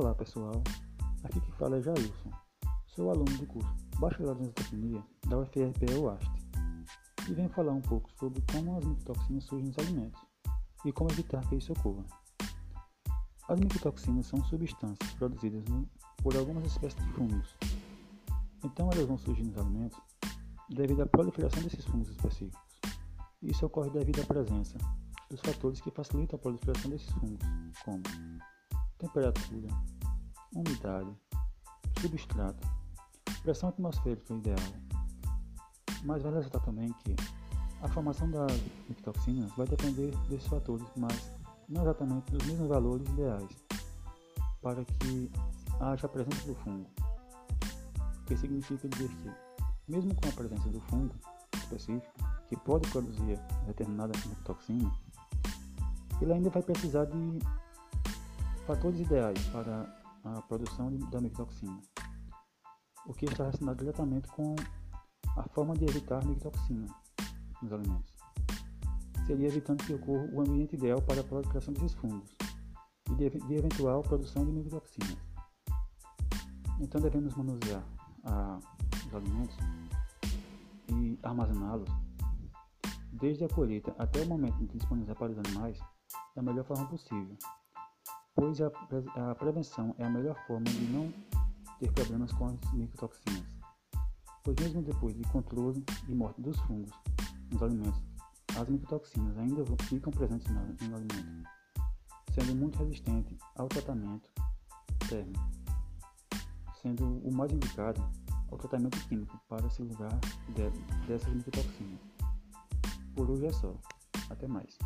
Olá pessoal, aqui que fala é Jailson, sou aluno do curso Bacharelado em Zootecnia da UFRPE UAST e venho falar um pouco sobre como as micotoxinas surgem nos alimentos e como evitar que isso ocorra. As micotoxinas são substâncias produzidas por algumas espécies de fungos, então elas vão surgir nos alimentos devido à proliferação desses fungos específicos. Isso ocorre devido à presença dos fatores que facilitam a proliferação desses fungos, como temperatura, umidade, substrato, pressão atmosférica ideal. Mas vale ressaltar também que a formação das micotoxinas vai depender desses fatores, mas não exatamente dos mesmos valores ideais para que haja a presença do fungo. O que significa dizer que, mesmo com a presença do fungo específico, que pode produzir determinada micotoxina, ele ainda vai precisar de Fatores ideais para a produção da micotoxina, o que está relacionado diretamente com a forma de evitar micotoxina nos alimentos. Seria evitando que ocorra o ambiente ideal para a proliferação desses fungos e de, de eventual produção de micotoxinas. Então devemos manusear a, os alimentos e armazená-los desde a colheita até o momento de disponibilizar para os animais da melhor forma possível pois a, prevenção é a melhor forma de não ter problemas com as micotoxinas. Pois mesmo depois de controle e morte dos fungos nos alimentos, as micotoxinas ainda ficam presentes no, alimento, sendo muito resistente ao tratamento térmico, sendo o mais indicado ao tratamento químico para se livrar de, dessas micotoxinas. Por hoje é só. Até mais.